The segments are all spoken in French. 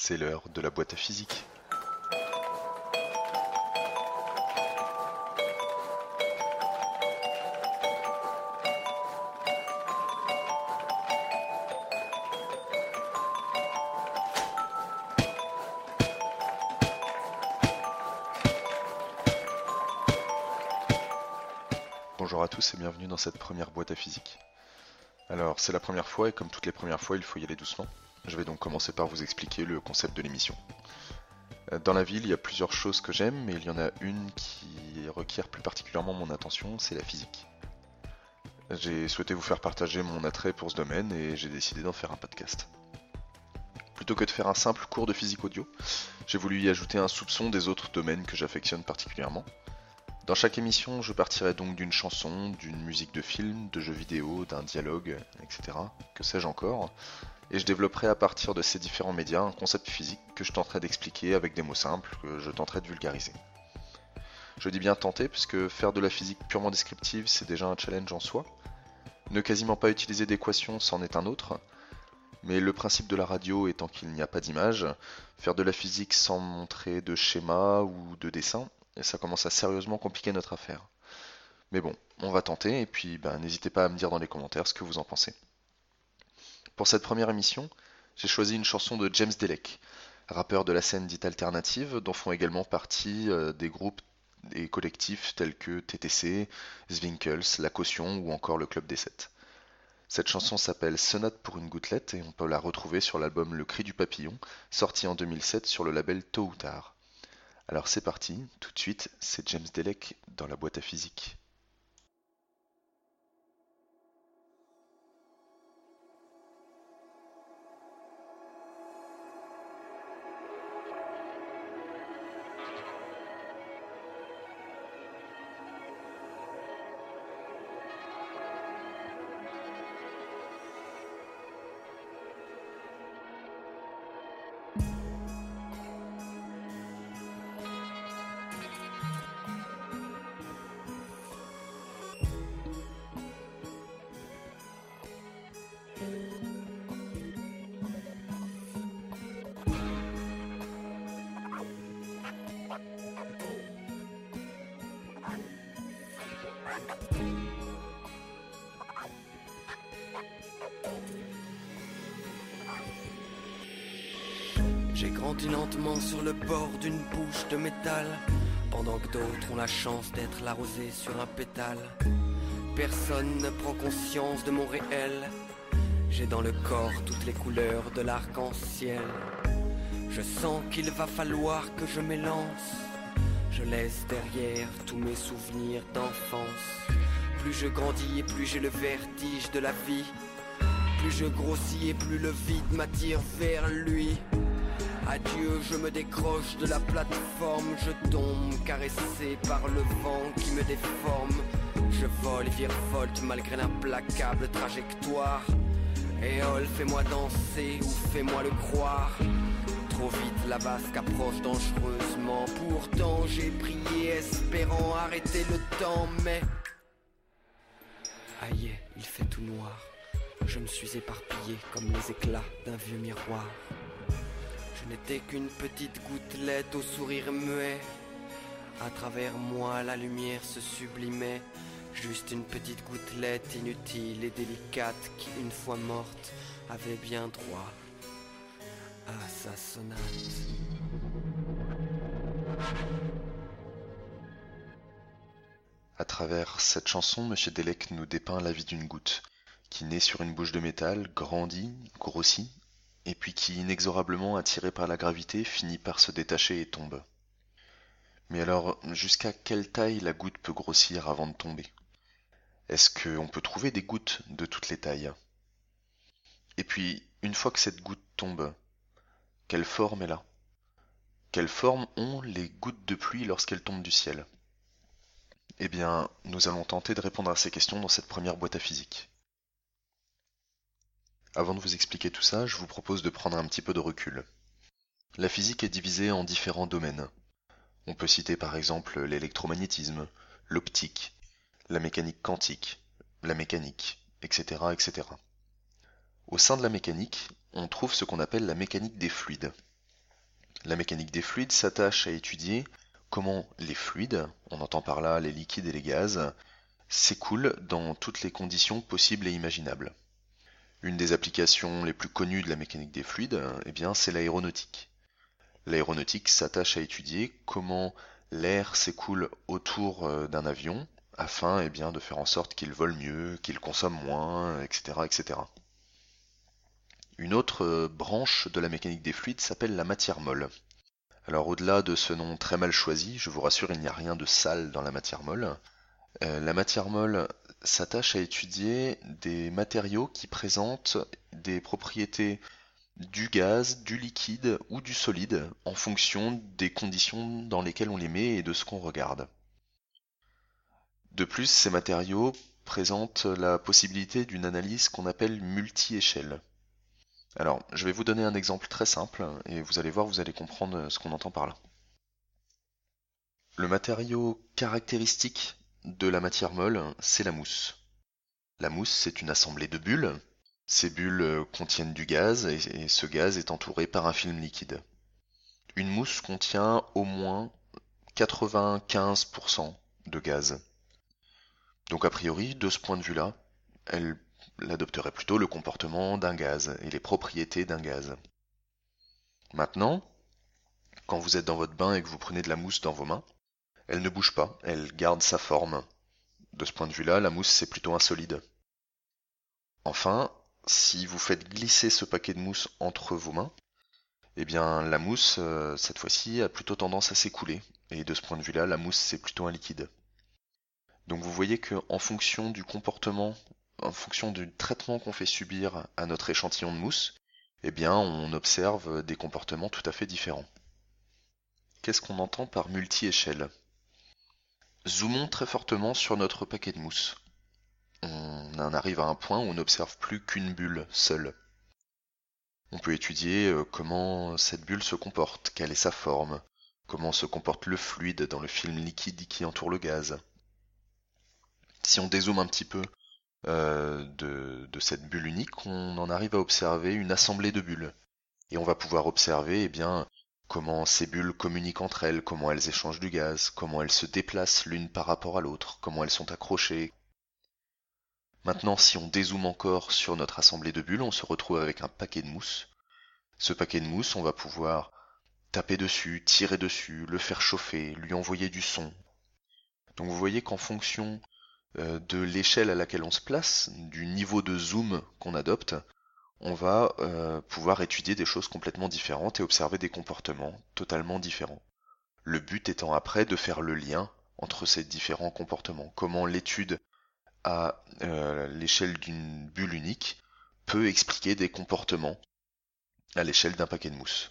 C'est l'heure de la boîte à physique. Bonjour à tous et bienvenue dans cette première boîte à physique. Alors, c'est la première fois et comme toutes les premières fois, il faut y aller doucement. Je vais donc commencer par vous expliquer le concept de l'émission. Euh, Dans la ville, il y a plusieurs choses que j'aime, mais il y en a une qui requiert plus particulièrement mon attention, c'est la physique. J'ai souhaité vous faire partager mon attrait pour ce domaine et j'ai décidé d'en faire un podcast. Plutôt que de faire un simple cours de physique audio, j'ai voulu y ajouter un soupçon des autres domaines que j'affectionne particulièrement. Dans chaque émission, je partirai donc d'une chanson, d'une musique de film, de jeux vidéo, d'un dialogue, etc. Que sais-je encore? Et je développerai à partir de ces différents médias un concept physique que je tenterai d'expliquer avec des mots simples, que je tenterai de vulgariser. Je dis bien tenter, puisque faire de la physique purement descriptive, c'est déjà un challenge en soi. Ne quasiment pas utiliser d'équations, c'en est un autre. Mais le principe de la radio étant qu'il n'y a pas d'image, faire de la physique sans montrer de schéma ou de dessin, ça commence à sérieusement compliquer notre affaire. Mais bon, on va tenter, et puis ben, n'hésitez pas à me dire dans les commentaires ce que vous en pensez. Pour cette première émission, j'ai choisi une chanson de James Delec, rappeur de la scène dite alternative, dont font également partie euh, des groupes et collectifs tels que TTC, Zwinkels, La Caution ou encore le Club des Sept. Cette chanson s'appelle Sonate pour une gouttelette et on peut la retrouver sur l'album Le Cri du Papillon, sorti en 2007 sur le label Tôt ou Tard. Alors c'est parti, tout de suite, c'est James Delec dans la boîte à physique. J'ai grandi lentement sur le bord d'une bouche de métal, pendant que d'autres ont la chance d'être l'arrosé sur un pétale. Personne ne prend conscience de mon réel. J'ai dans le corps toutes les couleurs de l'arc-en-ciel. Je sens qu'il va falloir que je m'élance. Je laisse derrière tous mes souvenirs d'enfance. Plus je grandis et plus j'ai le vertige de la vie. Plus je grossis et plus le vide m'attire vers lui. Adieu, je me décroche de la plateforme, je tombe caressé par le vent qui me déforme. Je vole et virevolte malgré l'implacable trajectoire. Éole, fais-moi danser ou fais-moi le croire. Trop vite la vasque approche dangereusement. Pourtant j'ai prié espérant arrêter le temps, mais aïe, il fait tout noir. Je me suis éparpillé comme les éclats d'un vieux miroir. Je n'étais qu'une petite gouttelette au sourire muet. À travers moi, la lumière se sublimait. Juste une petite gouttelette inutile et délicate qui, une fois morte, avait bien droit à sa sonate. À travers cette chanson, Monsieur Delec nous dépeint la vie d'une goutte, qui naît sur une bouche de métal, grandit, grossit, et puis qui, inexorablement attirée par la gravité, finit par se détacher et tombe. Mais alors, jusqu'à quelle taille la goutte peut grossir avant de tomber? Est-ce qu'on peut trouver des gouttes de toutes les tailles? Et puis, une fois que cette goutte tombe, quelle forme elle a? Quelle forme ont les gouttes de pluie lorsqu'elles tombent du ciel? Eh bien, nous allons tenter de répondre à ces questions dans cette première boîte à physique. Avant de vous expliquer tout ça, je vous propose de prendre un petit peu de recul. La physique est divisée en différents domaines. On peut citer par exemple l'électromagnétisme, l'optique, la mécanique quantique, la mécanique, etc., etc. Au sein de la mécanique, on trouve ce qu'on appelle la mécanique des fluides. La mécanique des fluides s'attache à étudier comment les fluides, on entend par là les liquides et les gaz, s'écoulent dans toutes les conditions possibles et imaginables. Une des applications les plus connues de la mécanique des fluides, eh bien, c'est l'aéronautique. L'aéronautique s'attache à étudier comment l'air s'écoule autour euh, d'un avion afin eh bien, de faire en sorte qu'il vole mieux, qu'il consomme moins, etc., etc. Une autre euh, branche de la mécanique des fluides s'appelle la matière molle. Alors au-delà de ce nom très mal choisi, je vous rassure, il n'y a rien de sale dans la matière molle. Euh, la matière molle s'attache à étudier des matériaux qui présentent des propriétés du gaz, du liquide ou du solide en fonction des conditions dans lesquelles on les met et de ce qu'on regarde. De plus, ces matériaux présentent la possibilité d'une analyse qu'on appelle multi-échelle. Alors, je vais vous donner un exemple très simple et vous allez voir, vous allez comprendre ce qu'on entend par là. Le matériau caractéristique de la matière molle, c'est la mousse. La mousse, c'est une assemblée de bulles. Ces bulles contiennent du gaz et ce gaz est entouré par un film liquide. Une mousse contient au moins 95% de gaz. Donc a priori, de ce point de vue-là, elle elle adopterait plutôt le comportement d'un gaz et les propriétés d'un gaz. Maintenant, quand vous êtes dans votre bain et que vous prenez de la mousse dans vos mains, elle ne bouge pas, elle garde sa forme. De ce point de vue-là, la mousse c'est plutôt un solide. Enfin, si vous faites glisser ce paquet de mousse entre vos mains, eh bien la mousse, euh, cette fois-ci, a plutôt tendance à s'écouler. Et de ce point de vue-là, la mousse c'est plutôt un liquide. Donc vous voyez que en fonction du comportement en fonction du traitement qu'on fait subir à notre échantillon de mousse, eh bien, on observe des comportements tout à fait différents. Qu'est-ce qu'on entend par multi-échelle? Zoomons très fortement sur notre paquet de mousse. On en arrive à un point où on n'observe plus qu'une bulle seule. On peut étudier euh, comment cette bulle se comporte, quelle est sa forme, comment se comporte le fluide dans le film liquide qui entoure le gaz. Si on dézoome un petit peu euh, de, cette bulle unique, on en arrive à observer une assemblée de bulles. Et on va pouvoir observer eh bien, comment ces bulles communiquent entre elles, comment elles échangent du gaz, comment elles se déplacent l'une par rapport à l'autre, comment elles sont accrochées. Maintenant, si on dézoome encore sur notre assemblée de bulles, on se retrouve avec un paquet de mousse. Ce paquet de mousse, on va pouvoir taper dessus, tirer dessus, le faire chauffer, lui envoyer du son. Donc vous voyez qu'en fonction euh, de l'échelle à laquelle on se place, du niveau de zoom qu'on adopte, on va euh, pouvoir étudier des choses complètement différentes et observer des comportements totalement différents. Le but étant après de faire le lien entre ces différents comportements. Comment l'étude à euh, l'échelle d'une bulle unique peut expliquer des comportements à l'échelle d'un paquet de mousse.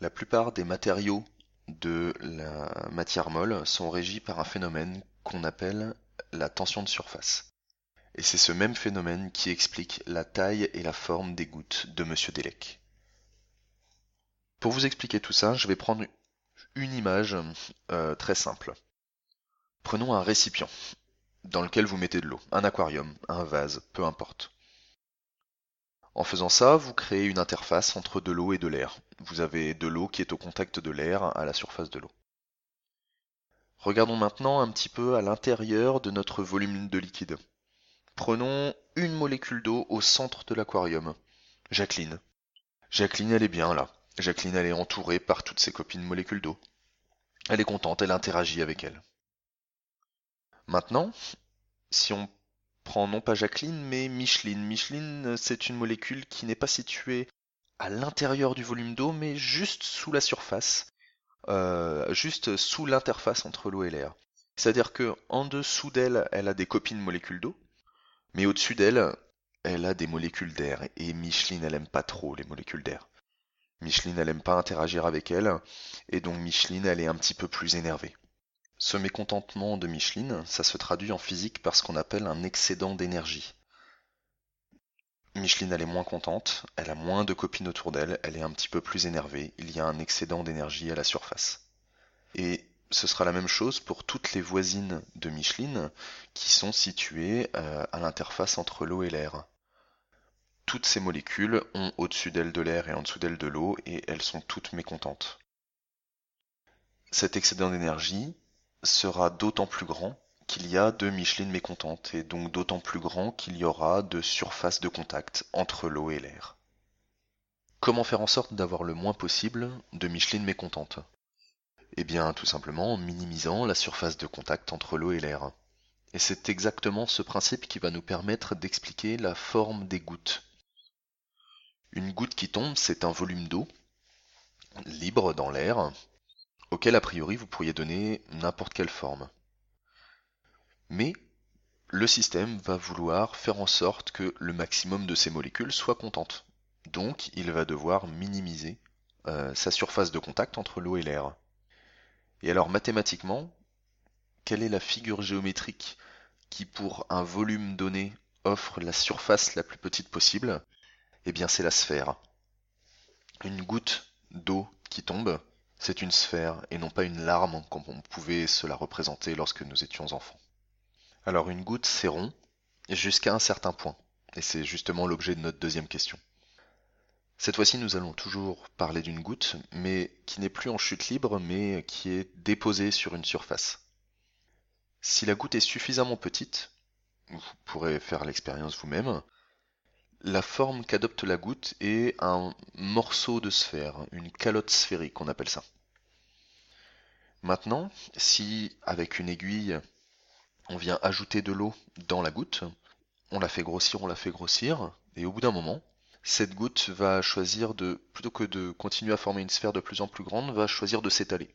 La plupart des matériaux de la matière molle sont régis par un phénomène qu'on appelle la tension de surface. Et c'est ce même phénomène qui explique la taille et la forme des gouttes de Monsieur Delec. Pour vous expliquer tout ça, je vais prendre une image euh, très simple. Prenons un récipient dans lequel vous mettez de l'eau, un aquarium, un vase, peu importe. En faisant ça, vous créez une interface entre de l'eau et de l'air. Vous avez de l'eau qui est au contact de l'air à la surface de l'eau. Regardons maintenant un petit peu à l'intérieur de notre volume de liquide. Prenons une molécule d'eau au centre de l'aquarium. Jacqueline. Jacqueline, elle est bien là. Jacqueline, elle est entourée par toutes ses copines molécules d'eau. Elle est contente, elle interagit avec elle. Maintenant, si on prend non pas Jacqueline, mais Micheline. Micheline, c'est une molécule qui n'est pas située à l'intérieur du volume d'eau, mais juste sous la surface. Euh, juste sous l'interface entre l'eau et l'air. C'est-à-dire que en dessous d'elle, elle a des copines molécules d'eau, mais au-dessus d'elle, elle a des molécules d'air. Et Micheline, elle aime pas trop les molécules d'air. Micheline, elle aime pas interagir avec elle, et donc Micheline, elle est un petit peu plus énervée. Ce mécontentement de Micheline, ça se traduit en physique par ce qu'on appelle un excédent d'énergie. Micheline, elle est moins contente, elle a moins de copines autour d'elle, elle est un petit peu plus énervée, il y a un excédent d'énergie à la surface. Et ce sera la même chose pour toutes les voisines de Micheline qui sont situées euh, à l'interface entre l'eau et l'air. toutes ces molécules ont au-dessus d'elles de l'air et en dessous d'elles de l'eau, et elles sont toutes mécontentes. Cet excédent d'énergie sera d'autant plus grand qu'il y a de Micheline mécontentes, et donc d'autant plus grand qu'il y aura de surface de contact entre l'eau et l'air. Comment faire en sorte d'avoir le moins possible de Micheline mécontentes Eh bien, tout simplement en minimisant la surface de contact entre l'eau et l'air. Et c'est exactement ce principe qui va nous permettre d'expliquer la forme des gouttes. Une goutte qui tombe, c'est un volume d'eau libre dans l'air, auquel a priori vous pourriez donner n'importe quelle forme. Mais le système va vouloir faire en sorte que le maximum de ces molécules soient contentes. Donc il va devoir minimiser euh, sa surface de contact entre l'eau et l'air. Et alors mathématiquement, quelle est la figure géométrique qui pour un volume donné offre la surface la plus petite possible? Eh bien c'est la sphère. Une goutte d'eau qui tombe, c'est une sphère et non pas une larme comme on pouvait se la représenter lorsque nous étions enfants. Alors une goutte, c'est rond, jusqu'à un certain point. Et c'est justement l'objet de notre deuxième question. Cette fois-ci, nous allons toujours parler d'une goutte, mais qui n'est plus en chute libre, mais qui est déposée sur une surface. Si la goutte est suffisamment petite, vous pourrez faire l'expérience vous-même, la forme qu'adopte la goutte est un morceau de sphère, une calotte sphérique, on appelle ça. Maintenant, si avec une aiguille, on vient ajouter de l'eau dans la goutte, on la fait grossir, on la fait grossir, et au bout d'un moment, cette goutte va choisir de, plutôt que de continuer à former une sphère de plus en plus grande, va choisir de s'étaler.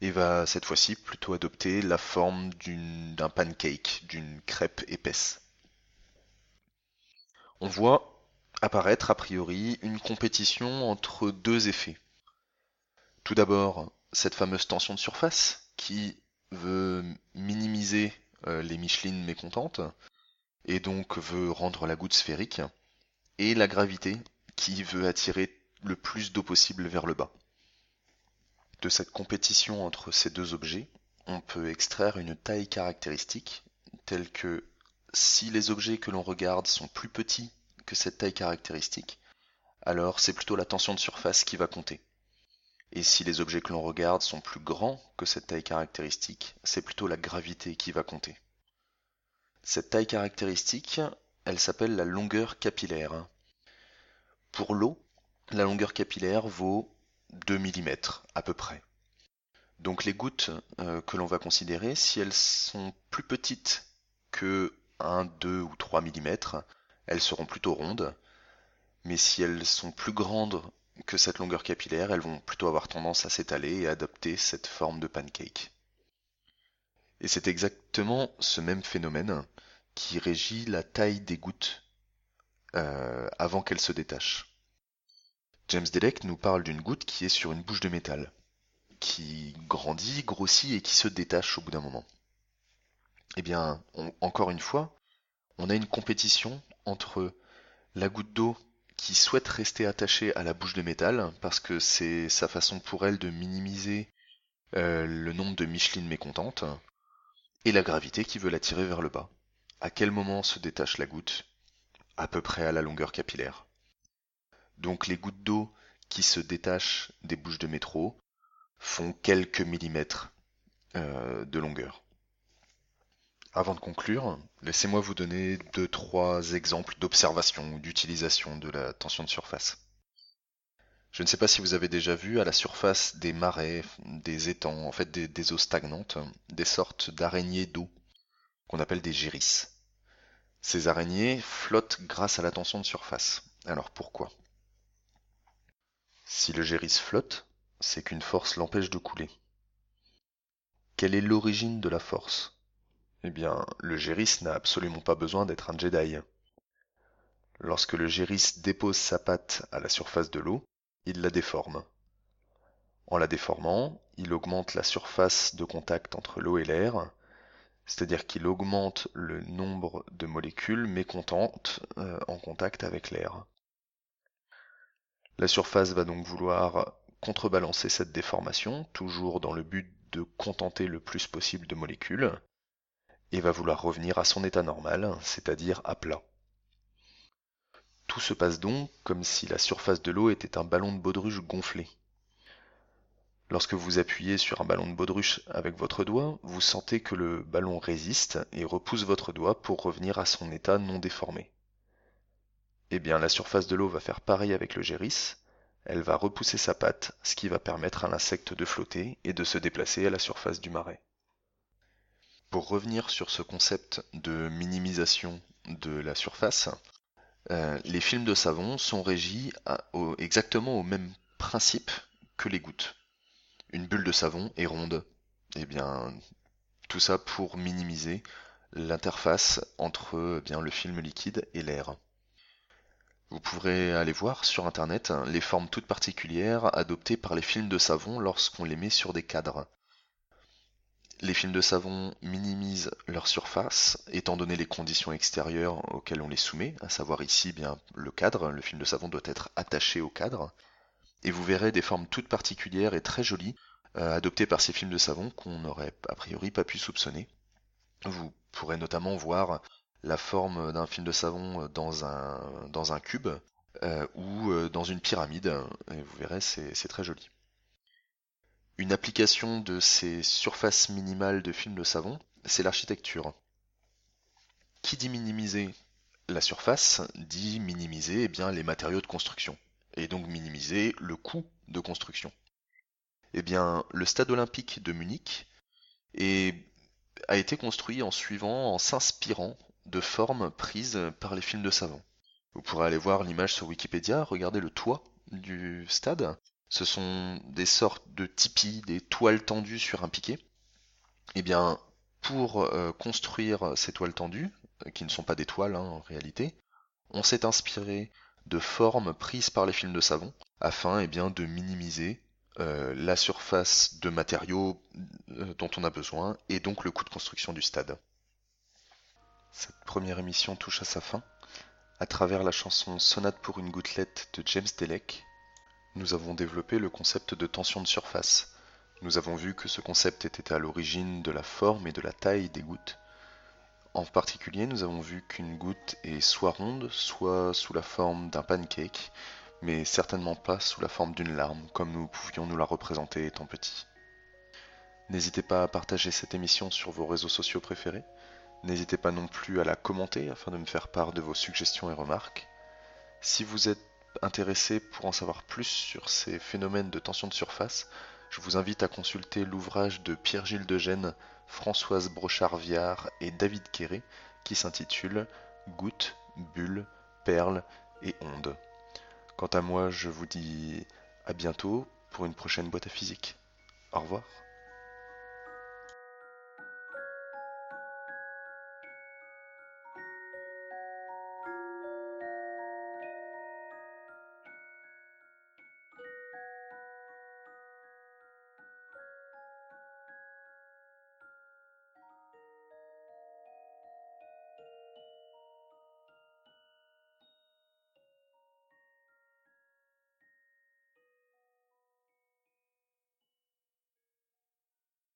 Et va cette fois-ci plutôt adopter la forme d'un pancake, d'une crêpe épaisse. On voit apparaître a priori une compétition entre deux effets. Tout d'abord, cette fameuse tension de surface qui veut minimiser euh, les Michelines mécontentes, et donc veut rendre la goutte sphérique, et la gravité qui veut attirer le plus d'eau possible vers le bas. De cette compétition entre ces deux objets, on peut extraire une taille caractéristique, telle que si les objets que l'on regarde sont plus petits que cette taille caractéristique, alors c'est plutôt la tension de surface qui va compter. Et si les objets que l'on regarde sont plus grands que cette taille caractéristique, c'est plutôt la gravité qui va compter. Cette taille caractéristique, elle s'appelle la longueur capillaire. Pour l'eau, la longueur capillaire vaut 2 mm à peu près. Donc les gouttes euh, que l'on va considérer, si elles sont plus petites que 1, 2 ou 3 mm, elles seront plutôt rondes. Mais si elles sont plus grandes que cette longueur capillaire, elles vont plutôt avoir tendance à s'étaler et adopter cette forme de pancake. Et c'est exactement ce même phénomène qui régit la taille des gouttes euh, avant qu'elles se détachent. James Delec nous parle d'une goutte qui est sur une bouche de métal, qui grandit, grossit et qui se détache au bout d'un moment. Eh bien, encore une fois, on a une compétition entre la goutte d'eau qui souhaite rester attachée à la bouche de métal parce que c'est sa façon pour elle de minimiser euh, le nombre de Micheline mécontentes et la gravité qui veut la tirer vers le bas. À quel moment se détache la goutte? À peu près à la longueur capillaire. Donc les gouttes d'eau qui se détachent des bouches de métro font quelques millimètres euh, de longueur. Avant de conclure, laissez-moi vous donner deux, trois exemples d'observation ou d'utilisation de la tension de surface. Je ne sais pas si vous avez déjà vu à la surface des marais, des étangs, en fait des, des eaux stagnantes, des sortes d'araignées d'eau qu'on appelle des gérisses. Ces araignées flottent grâce à la tension de surface. Alors pourquoi? Si le géris flotte, c'est qu'une force l'empêche de couler. Quelle est l'origine de la force? Eh bien, le Géris n'a absolument pas besoin d'être un Jedi. Lorsque le Géris dépose sa patte à la surface de l'eau, il la déforme. En la déformant, il augmente la surface de contact entre l'eau et l'air, c'est-à-dire qu'il augmente le nombre de molécules mécontentes euh, en contact avec l'air. La surface va donc vouloir contrebalancer cette déformation, toujours dans le but de contenter le plus possible de molécules, et va vouloir revenir à son état normal, c'est-à-dire à plat. Tout se passe donc comme si la surface de l'eau était un ballon de baudruche gonflé. Lorsque vous appuyez sur un ballon de baudruche avec votre doigt, vous sentez que le ballon résiste et repousse votre doigt pour revenir à son état non déformé. Eh bien, la surface de l'eau va faire pareil avec le géris, elle va repousser sa patte, ce qui va permettre à l'insecte de flotter et de se déplacer à la surface du marais. Pour revenir sur ce concept de minimisation de la surface, euh, les films de savon sont régis exactement au même principe que les gouttes une bulle de savon est ronde. Et bien, tout ça pour minimiser l'interface entre eh bien, le film liquide et l'air. Vous pourrez aller voir sur internet les formes toutes particulières adoptées par les films de savon lorsqu'on les met sur des cadres. Les films de savon minimisent leur surface étant donné les conditions extérieures auxquelles on les soumet, à savoir ici bien le cadre, le film de savon doit être attaché au cadre, et vous verrez des formes toutes particulières et très jolies euh, adoptées par ces films de savon qu'on n'aurait a priori pas pu soupçonner. Vous pourrez notamment voir la forme d'un film de savon dans un, dans un cube euh, ou euh, dans une pyramide, et vous verrez c'est très joli. Une application de ces surfaces minimales de films de savon, c'est l'architecture. Qui dit minimiser la surface dit minimiser eh bien, les matériaux de construction et donc minimiser le coût de construction. Eh bien, le stade olympique de Munich a été construit en suivant, en s'inspirant de formes prises par les films de savon. Vous pourrez aller voir l'image sur Wikipédia, regardez le toit du stade. Ce sont des sortes de tipis, des toiles tendues sur un piquet. Eh bien, pour euh, construire ces toiles tendues, qui ne sont pas des toiles hein, en réalité, on s'est inspiré de formes prises par les films de savon afin eh bien, de minimiser euh, la surface de matériaux euh, dont on a besoin et donc le coût de construction du stade. Cette première émission touche à sa fin. À travers la chanson Sonate pour une gouttelette de James Delec, nous avons développé le concept de tension de surface. Nous avons vu que ce concept était à l'origine de la forme et de la taille des gouttes, en particulier, nous avons vu qu'une goutte est soit ronde, soit sous la forme d'un pancake, mais certainement pas sous la forme d'une larme, comme nous pouvions nous la représenter étant petits. N'hésitez pas à partager cette émission sur vos réseaux sociaux préférés. N'hésitez pas non plus à la commenter afin de me faire part de vos suggestions et remarques. Si vous êtes intéressé pour en savoir plus sur ces phénomènes de tension de surface, je vous invite à consulter l'ouvrage de Pierre-Gilles de Gênes Françoise Brochard-Viard et David Quéré qui s'intitule Gouttes, bulles, perles et ondes. Quant à moi, je vous dis à bientôt pour une prochaine boîte à physique. Au revoir.